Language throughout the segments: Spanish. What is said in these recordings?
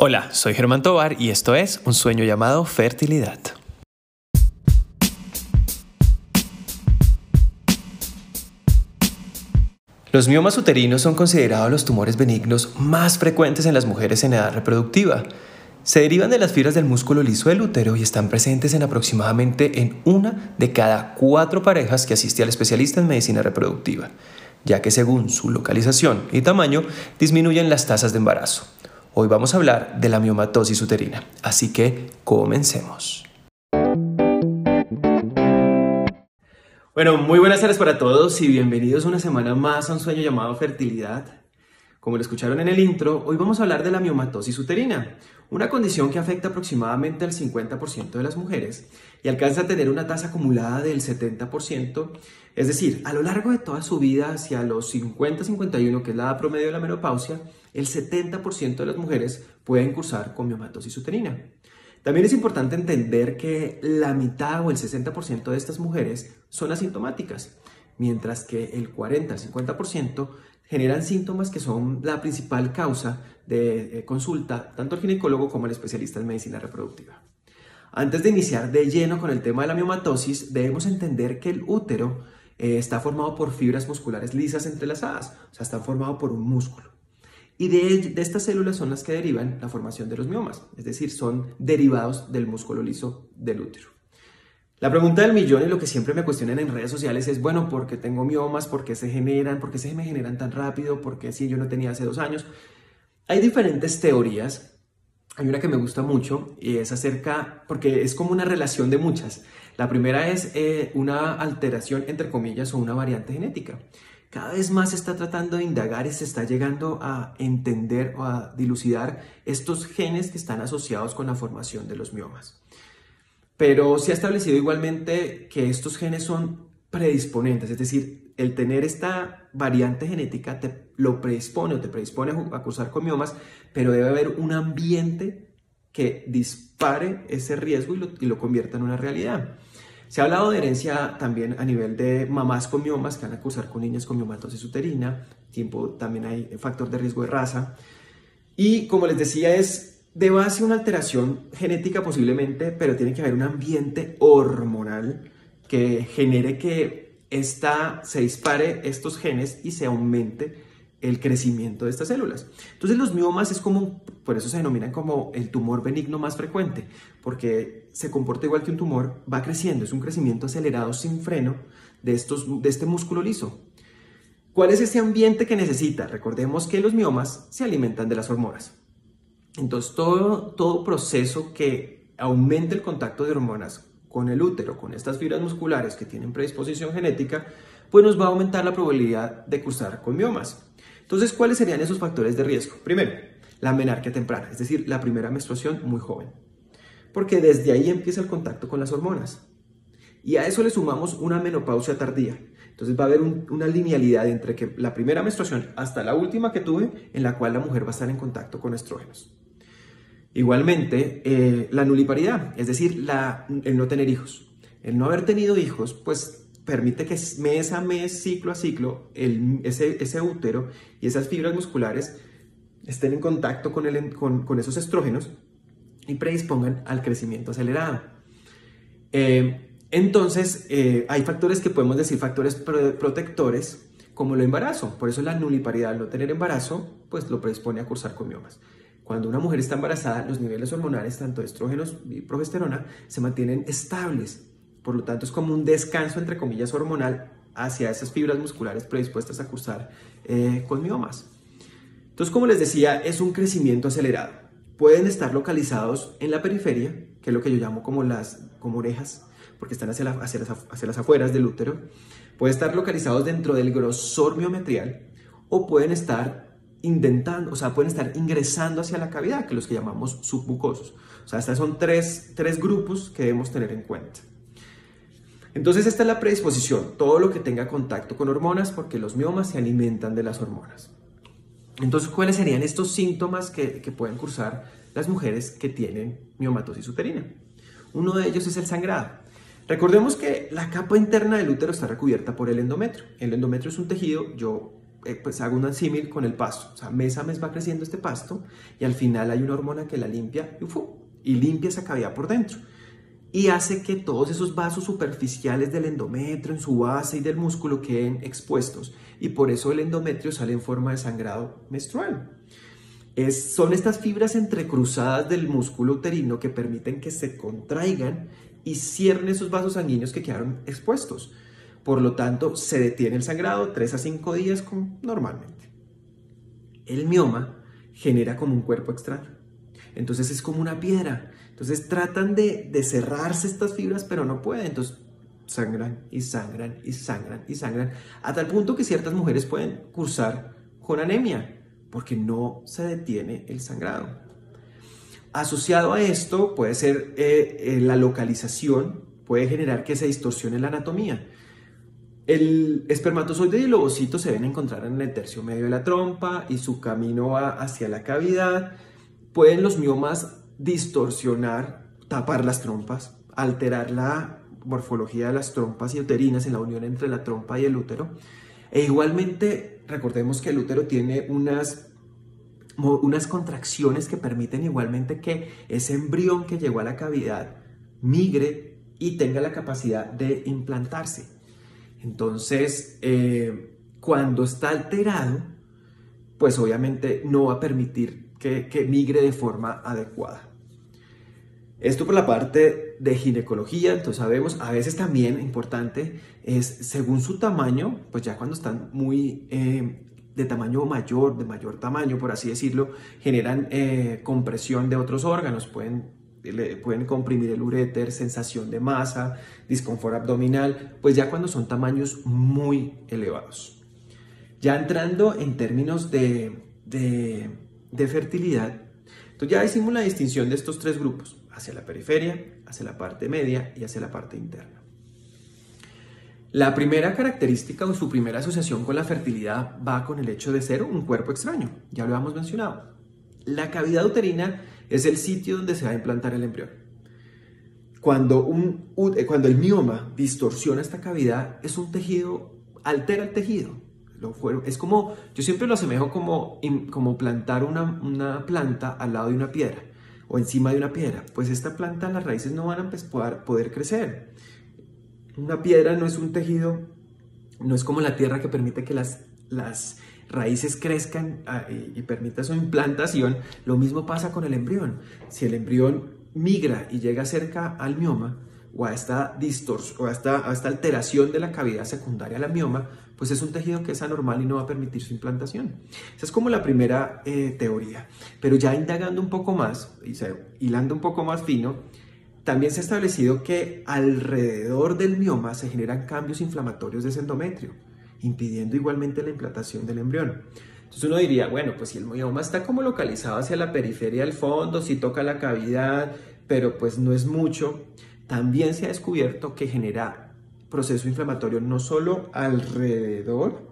Hola, soy Germán Tobar y esto es Un sueño llamado fertilidad. Los miomas uterinos son considerados los tumores benignos más frecuentes en las mujeres en edad reproductiva. Se derivan de las fibras del músculo liso del útero y están presentes en aproximadamente en una de cada cuatro parejas que asiste al especialista en medicina reproductiva, ya que según su localización y tamaño disminuyen las tasas de embarazo. Hoy vamos a hablar de la miomatosis uterina, así que comencemos. Bueno, muy buenas tardes para todos y bienvenidos una semana más a un sueño llamado fertilidad. Como lo escucharon en el intro, hoy vamos a hablar de la miomatosis uterina, una condición que afecta aproximadamente al 50% de las mujeres y alcanza a tener una tasa acumulada del 70%, es decir, a lo largo de toda su vida hacia los 50-51, que es la edad promedio de la menopausia, el 70% de las mujeres pueden cursar con miomatosis uterina. También es importante entender que la mitad o el 60% de estas mujeres son asintomáticas, mientras que el 40-50% generan síntomas que son la principal causa de eh, consulta tanto al ginecólogo como al especialista en medicina reproductiva. Antes de iniciar de lleno con el tema de la miomatosis, debemos entender que el útero eh, está formado por fibras musculares lisas entrelazadas, o sea, está formado por un músculo. Y de, estas células son las que derivan la formación de los miomas, es decir, son derivados del músculo liso del útero. La pregunta del millón y lo que siempre me cuestionan en redes sociales es, bueno, ¿por qué tengo miomas? ¿Por qué se generan? ¿Por qué se me generan tan rápido? ¿Por qué si yo no tenía hace dos años? Hay diferentes teorías. Hay una que me gusta mucho y es acerca, porque es como una relación de muchas. La primera es eh, una alteración, entre comillas, o una variante genética cada vez más se está tratando de indagar y se está llegando a entender o a dilucidar estos genes que están asociados con la formación de los miomas. Pero se ha establecido igualmente que estos genes son predisponentes, es decir, el tener esta variante genética te lo predispone o te predispone a cursar con miomas, pero debe haber un ambiente que dispare ese riesgo y lo, y lo convierta en una realidad. Se ha hablado de herencia también a nivel de mamás con miomas que van a cursar con niñas con miomatosis uterina, tiempo, también hay factor de riesgo de raza. Y como les decía, es de base una alteración genética posiblemente, pero tiene que haber un ambiente hormonal que genere que esta, se dispare estos genes y se aumente el crecimiento de estas células. Entonces los miomas es como, por eso se denominan como el tumor benigno más frecuente, porque se comporta igual que un tumor, va creciendo, es un crecimiento acelerado sin freno de, estos, de este músculo liso. ¿Cuál es ese ambiente que necesita? Recordemos que los miomas se alimentan de las hormonas. Entonces todo, todo proceso que aumente el contacto de hormonas con el útero, con estas fibras musculares que tienen predisposición genética, pues nos va a aumentar la probabilidad de cursar con miomas. Entonces, ¿cuáles serían esos factores de riesgo? Primero, la menarquia temprana, es decir, la primera menstruación muy joven, porque desde ahí empieza el contacto con las hormonas. Y a eso le sumamos una menopausia tardía. Entonces va a haber una linealidad entre que la primera menstruación hasta la última que tuve, en la cual la mujer va a estar en contacto con estrógenos. Igualmente, eh, la nuliparidad, es decir, el no tener hijos. El no haber tenido hijos, pues permite que mes a mes, ciclo a ciclo, ese, útero y esas fibras musculares estén en contacto con, esos estrógenos y predispongan al crecimiento acelerado. Eh, entonces, eh, hay factores que podemos decir factores protectores, como el embarazo. Por eso la nuliparidad, no tener embarazo, pues lo predispone a cursar con miomas. Cuando una mujer está embarazada, los niveles hormonales, tanto de estrógenos y progesterona, se mantienen estables. Por lo tanto, es como un descanso, entre comillas, hormonal hacia esas fibras musculares predispuestas a cursar eh, con miomas. Entonces, como les decía, es un crecimiento acelerado. Pueden estar localizados en la periferia, que es lo que yo llamo como las como orejas, porque están hacia, hacia, las, hacia las afueras del útero. Pueden estar localizados dentro del grosor miometrial o pueden estar indentando, o sea, pueden estar ingresando hacia la cavidad, que los que llamamos submucosos. O sea, estos son tres, tres grupos que debemos tener en cuenta. Entonces esta es la predisposición, todo lo que tenga contacto con hormonas, porque los miomas se alimentan de las hormonas. Entonces, ¿cuáles serían estos síntomas que, pueden cursar las mujeres que tienen miomatosis uterina? Uno de ellos es el sangrado. Recordemos que la capa interna del útero está recubierta por el endometrio. El endometrio es un tejido, yo eh, pues hago un símil con el pasto. O sea, mes a mes va creciendo este pasto y al final hay una hormona que la limpia y, y limpia esa cavidad por dentro. Y hace que todos esos vasos superficiales del endometrio en su base y del músculo queden expuestos. Y por eso el endometrio sale en forma de sangrado menstrual. Son estas fibras entrecruzadas del músculo uterino que permiten que se contraigan y cierren esos vasos sanguíneos que quedaron expuestos. Por lo tanto, se detiene el sangrado 3 a 5 días como normalmente. El mioma genera como un cuerpo extraño. Entonces es como una piedra. Entonces tratan de, de cerrarse estas fibras, pero no pueden. Entonces sangran y sangran y sangran y sangran, a tal punto que ciertas mujeres pueden cursar con anemia, porque no se detiene el sangrado. Asociado a esto puede ser eh, eh, la localización, puede generar que se distorsione la anatomía. El espermatozoide y el ovocito se deben encontrar en el tercio medio de la trompa y su camino va hacia la cavidad. Pueden los miomas distorsionar, tapar las trompas, alterar la morfología de las trompas y uterinas en la unión entre la trompa y el útero. E igualmente, recordemos que el útero tiene unas, unas contracciones que permiten igualmente que ese embrión que llegó a la cavidad migre y tenga la capacidad de implantarse. Entonces, eh, cuando está alterado, pues obviamente no va a permitir que, migre de forma adecuada. Esto por la parte de ginecología, entonces sabemos, a veces también importante es según su tamaño, pues ya cuando están muy eh, de tamaño mayor, de mayor tamaño, por así decirlo, generan eh, compresión de otros órganos, pueden pueden comprimir el uréter, sensación de masa, disconfort abdominal, pues ya cuando son tamaños muy elevados. Ya entrando en términos de, fertilidad, entonces ya hicimos la distinción de estos tres grupos, hacia la periferia, hacia la parte media y hacia la parte interna. La primera característica o su primera asociación con la fertilidad va con el hecho de ser un cuerpo extraño, ya lo hemos mencionado. La cavidad uterina es el sitio donde se va a implantar el embrión. Cuando, un, eh, cuando el mioma distorsiona esta cavidad, es un tejido, altera el tejido. Es como, yo siempre lo asemejo como, como plantar una, una planta al lado de una piedra o encima de una piedra. Pues esta planta, las raíces no van a poder, poder crecer. Una piedra no es un tejido, no es como la tierra que permite que las, las raíces crezcan ah, y, permita su implantación, lo mismo pasa con el embrión. Si el embrión migra y llega cerca al mioma o a esta, o a esta, alteración de la cavidad secundaria al mioma, pues es un tejido que es anormal y no va a permitir su implantación. Esa es como la primera eh, teoría. Pero ya indagando un poco más, y hilando un poco más fino, también se ha establecido que alrededor del mioma se generan cambios inflamatorios de ese endometrio impidiendo igualmente la implantación del embrión. Entonces uno diría, bueno, pues si el mioma está como localizado hacia la periferia del fondo, si toca la cavidad, pero pues no es mucho, también se ha descubierto que genera proceso inflamatorio no solo alrededor,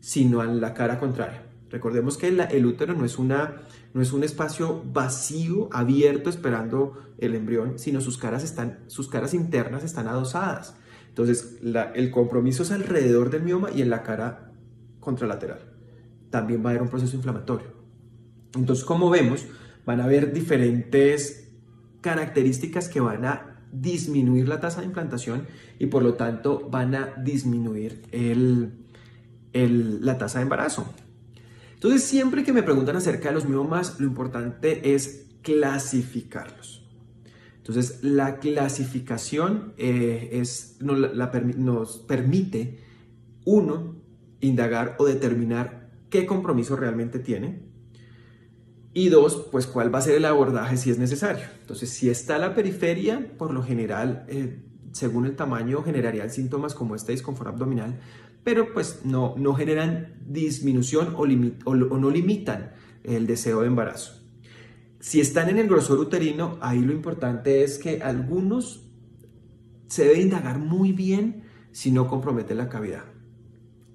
sino en la cara contraria. Recordemos que el útero no es, una, no es un espacio vacío, abierto, esperando el embrión, sino sus caras, están, sus caras internas están adosadas. Entonces, el compromiso es alrededor del mioma y en la cara contralateral. También va a haber un proceso inflamatorio. Entonces, como vemos, van a haber diferentes características que van a disminuir la tasa de implantación y por lo tanto van a disminuir la tasa de embarazo. Entonces, siempre que me preguntan acerca de los miomas, lo importante es clasificarlos. Entonces, la clasificación eh, es, nos permite, uno, indagar o determinar qué compromiso realmente tiene. Y dos, pues cuál va a ser el abordaje si es necesario. Entonces, si está a la periferia, por lo general, eh, según el tamaño, generarían síntomas como este disconfort abdominal, pero pues no, no generan disminución o no limitan el deseo de embarazo. Si están en el grosor uterino, ahí lo importante es que algunos se debe indagar muy bien si no compromete la cavidad.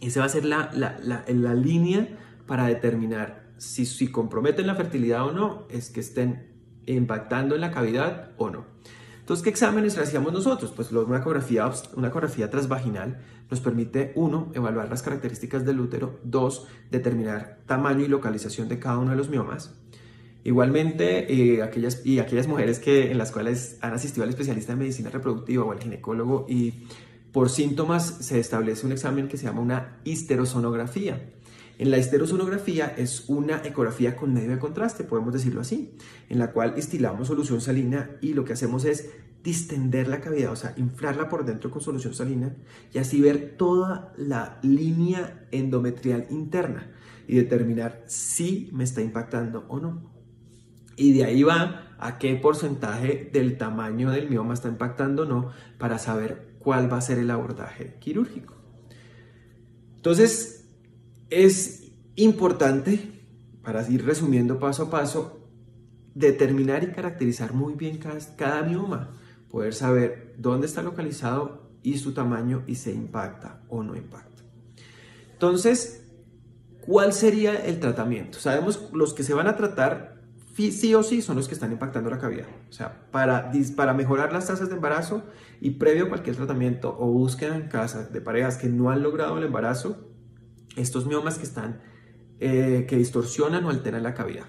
Esa va a ser la, la, línea para determinar si, si comprometen la fertilidad o no, es que estén impactando en la cavidad o no. Entonces, ¿qué exámenes hacíamos nosotros? Pues una ecografía, una ecografía transvaginal nos permite, uno, evaluar las características del útero, dos, determinar tamaño y localización de cada uno de los miomas. Igualmente, eh, aquellas, y aquellas mujeres que en las cuales han asistido al especialista en medicina reproductiva o al ginecólogo y por síntomas se establece un examen que se llama una histerosonografía. En la histerosonografía es una ecografía con medio de contraste, podemos decirlo así, en la cual estilamos solución salina y lo que hacemos es distender la cavidad, o sea, inflarla por dentro con solución salina y así ver toda la línea endometrial interna y determinar si me está impactando o no. Y de ahí va a qué porcentaje del tamaño del mioma está impactando o no para saber cuál va a ser el abordaje quirúrgico. Entonces, es importante, para ir resumiendo paso a paso, determinar y caracterizar muy bien cada, mioma, poder saber dónde está localizado y su tamaño y se impacta o no impacta. Entonces, ¿cuál sería el tratamiento? Sabemos los que se van a tratar sí o sí son los que están impactando la cavidad. O sea, para, para mejorar las tasas de embarazo y previo a cualquier tratamiento o búsqueda en casa de parejas que no han logrado el embarazo, estos miomas que están, eh, que distorsionan o alteran la cavidad.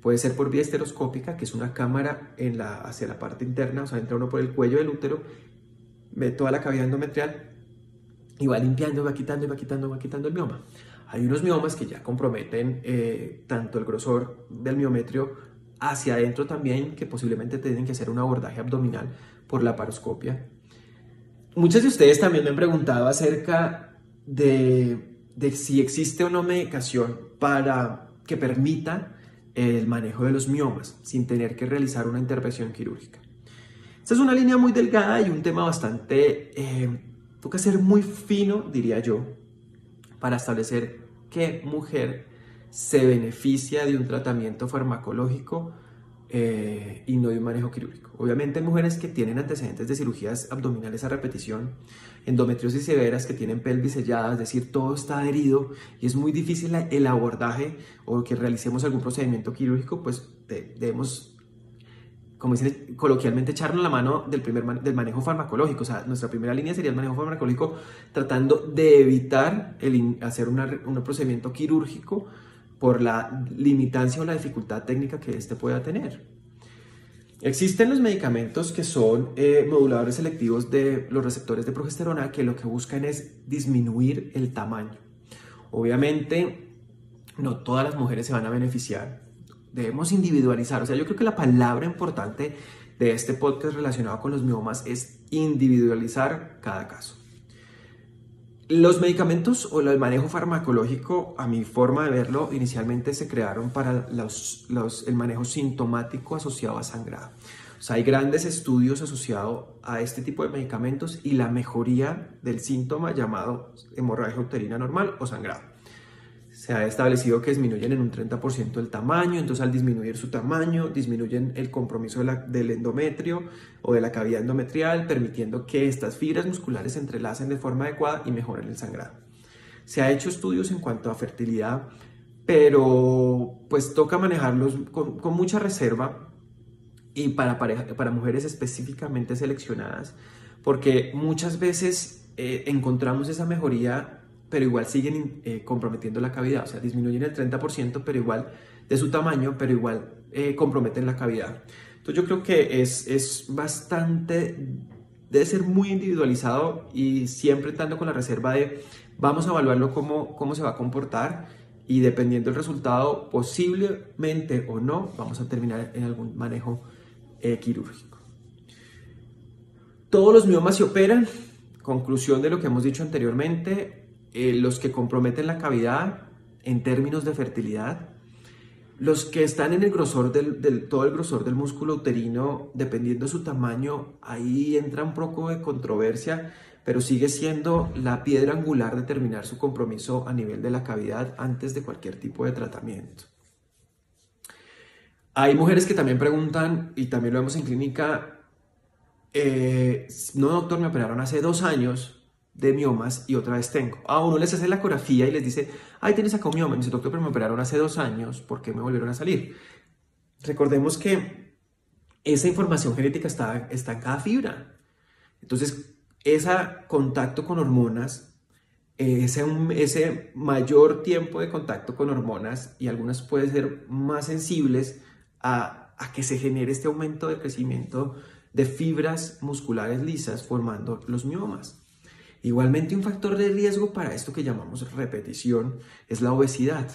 Puede ser por vía esteroscópica, que es una cámara en la, hacia la parte interna, o sea, entra uno por el cuello del útero, ve toda la cavidad endometrial y va limpiando, va quitando, va quitando, va quitando el mioma. Hay unos miomas que ya comprometen eh, tanto el grosor del miometrio hacia adentro también, que posiblemente tienen que hacer un abordaje abdominal por la paroscopia. Muchos de ustedes también me han preguntado acerca de de si existe o no medicación para que permita el manejo de los miomas sin tener que realizar una intervención quirúrgica. Esta es una línea muy delgada y un tema bastante, eh, toca ser muy fino, diría yo, para establecer qué mujer se beneficia de un tratamiento farmacológico eh, y no de un manejo quirúrgico. Obviamente mujeres que tienen antecedentes de cirugías abdominales a repetición, endometriosis severas que tienen pelvis sellada, es decir, todo está adherido y es muy difícil el abordaje o que realicemos algún procedimiento quirúrgico, pues debemos, como dicen coloquialmente, echarnos la mano del, primer del manejo farmacológico. O sea, nuestra primera línea sería el manejo farmacológico tratando de evitar el, hacer un procedimiento quirúrgico por la limitancia o la dificultad técnica que éste pueda tener. Existen los medicamentos que son eh, moduladores selectivos de los receptores de progesterona que lo que buscan es disminuir el tamaño. Obviamente, no todas las mujeres se van a beneficiar. Debemos individualizar. O sea, yo creo que la palabra importante de este podcast relacionado con los miomas es individualizar cada caso. Los medicamentos o el manejo farmacológico, a mi forma de verlo, inicialmente se crearon para el manejo sintomático asociado a sangrado. O sea, hay grandes estudios asociados a este tipo de medicamentos y la mejoría del síntoma llamado hemorragia uterina normal o sangrado se ha establecido que disminuyen en un 30% el tamaño, entonces al disminuir su tamaño, disminuyen el compromiso del endometrio o de la cavidad endometrial, permitiendo que estas fibras musculares se entrelacen de forma adecuada y mejoren el sangrado. Se ha hecho estudios en cuanto a fertilidad, pero pues toca manejarlos con, mucha reserva y para, para mujeres específicamente seleccionadas, porque muchas veces eh, encontramos esa mejoría pero igual siguen eh, comprometiendo la cavidad, o sea, disminuyen el 30%, pero igual de su tamaño, pero igual eh, comprometen la cavidad. Entonces yo creo que es, es bastante, debe ser muy individualizado y siempre estando con la reserva de vamos a evaluarlo cómo, cómo se va a comportar y dependiendo del resultado, posiblemente o no, vamos a terminar en algún manejo eh, quirúrgico. Todos los miomas se operan. Conclusión de lo que hemos dicho anteriormente, eh, los que comprometen la cavidad en términos de fertilidad, los que están en el grosor del, todo el grosor del músculo uterino, dependiendo de su tamaño, ahí entra un poco de controversia, pero sigue siendo la piedra angular de terminar su compromiso a nivel de la cavidad antes de cualquier tipo de tratamiento. Hay mujeres que también preguntan, y también lo vemos en clínica, eh, no doctor, me operaron hace dos años, de miomas y otra vez tengo. A uno les hace la ecografía y les dice, ay, tienes acá un mioma. Y me dice, doctor, pero me operaron hace dos años, ¿por qué me volvieron a salir? Recordemos que esa información genética está, está en cada fibra. Entonces, ese contacto con hormonas, ese, ese mayor tiempo de contacto con hormonas, y algunas pueden ser más sensibles a, a que se genere este aumento de crecimiento de fibras musculares lisas formando los miomas. Igualmente un factor de riesgo para esto que llamamos repetición es la obesidad.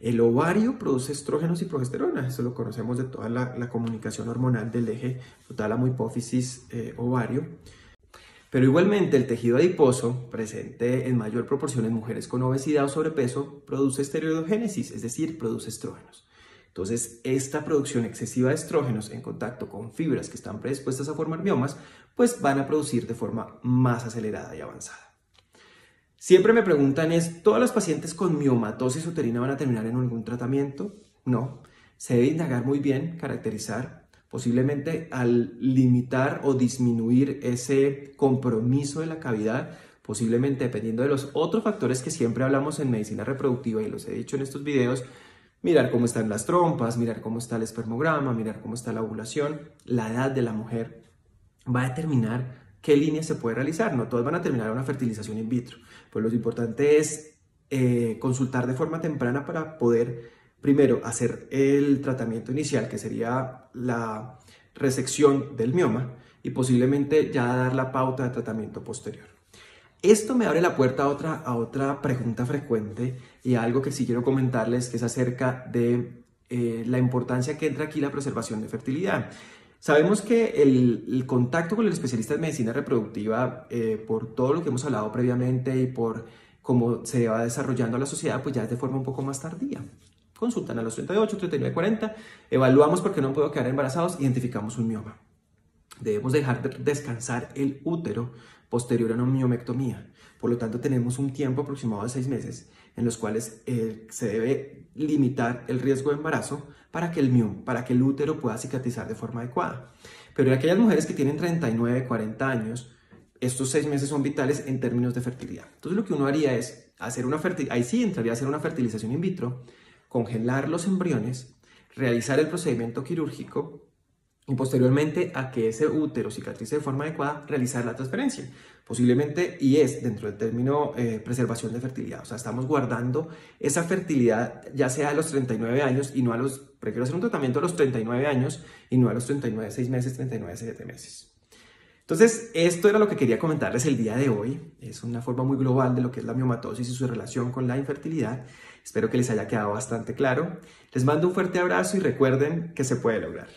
El ovario produce estrógenos y progesterona, eso lo conocemos de toda la, comunicación hormonal del eje tálamo hipófisis eh, ovario. Pero igualmente el tejido adiposo, presente en mayor proporción en mujeres con obesidad o sobrepeso, produce esteroidogénesis, es decir, produce estrógenos. Entonces, esta producción excesiva de estrógenos en contacto con fibras que están predispuestas a formar miomas, pues van a producir de forma más acelerada y avanzada. Siempre me preguntan es, ¿todas las pacientes con miomatosis uterina van a terminar en algún tratamiento? No. Se debe indagar muy bien, caracterizar, posiblemente al limitar o disminuir ese compromiso de la cavidad, posiblemente dependiendo de los otros factores que siempre hablamos en medicina reproductiva y los he dicho en estos videos, mirar cómo están las trompas, mirar cómo está el espermograma, mirar cómo está la ovulación, la edad de la mujer, va a determinar qué línea se puede realizar. No todas van a terminar una fertilización in vitro. Pues lo importante es eh, consultar de forma temprana para poder, primero, hacer el tratamiento inicial, que sería la resección del mioma, y posiblemente ya dar la pauta de tratamiento posterior. Esto me abre la puerta a otra, a otra pregunta frecuente y algo que sí quiero comentarles, que es acerca de eh, la importancia que entra aquí la preservación de fertilidad. Sabemos que el, contacto con el especialista en medicina reproductiva, eh, por todo lo que hemos hablado previamente y por cómo se va desarrollando la sociedad, pues ya es de forma un poco más tardía. Consultan a los 38, 39, 40, evaluamos por qué no puedo quedar embarazados, identificamos un mioma. Debemos dejar descansar el útero posterior a una miomectomía. Por lo tanto, tenemos un tiempo aproximado de seis meses en los cuales eh, se debe limitar el riesgo de embarazo para que el miom, para que el útero pueda cicatrizar de forma adecuada. Pero en aquellas mujeres que tienen 39, 40 años, estos seis meses son vitales en términos de fertilidad. Entonces, lo que uno haría es hacer una fertilización, ahí sí entraría a hacer una fertilización in vitro, congelar los embriones, realizar el procedimiento quirúrgico y posteriormente a que ese útero cicatrice de forma adecuada, realizar la transferencia. Posiblemente, y es dentro del término eh, preservación de fertilidad, o sea, estamos guardando esa fertilidad ya sea a los 39 años y no a los, prefiero hacer un tratamiento a los 39 años y no a los 39, 6 meses, 39, 7 meses. Entonces, esto era lo que quería comentarles el día de hoy. Es una forma muy global de lo que es la miomatosis y su relación con la infertilidad. Espero que les haya quedado bastante claro. Les mando un fuerte abrazo y recuerden que se puede lograr.